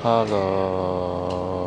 Hello.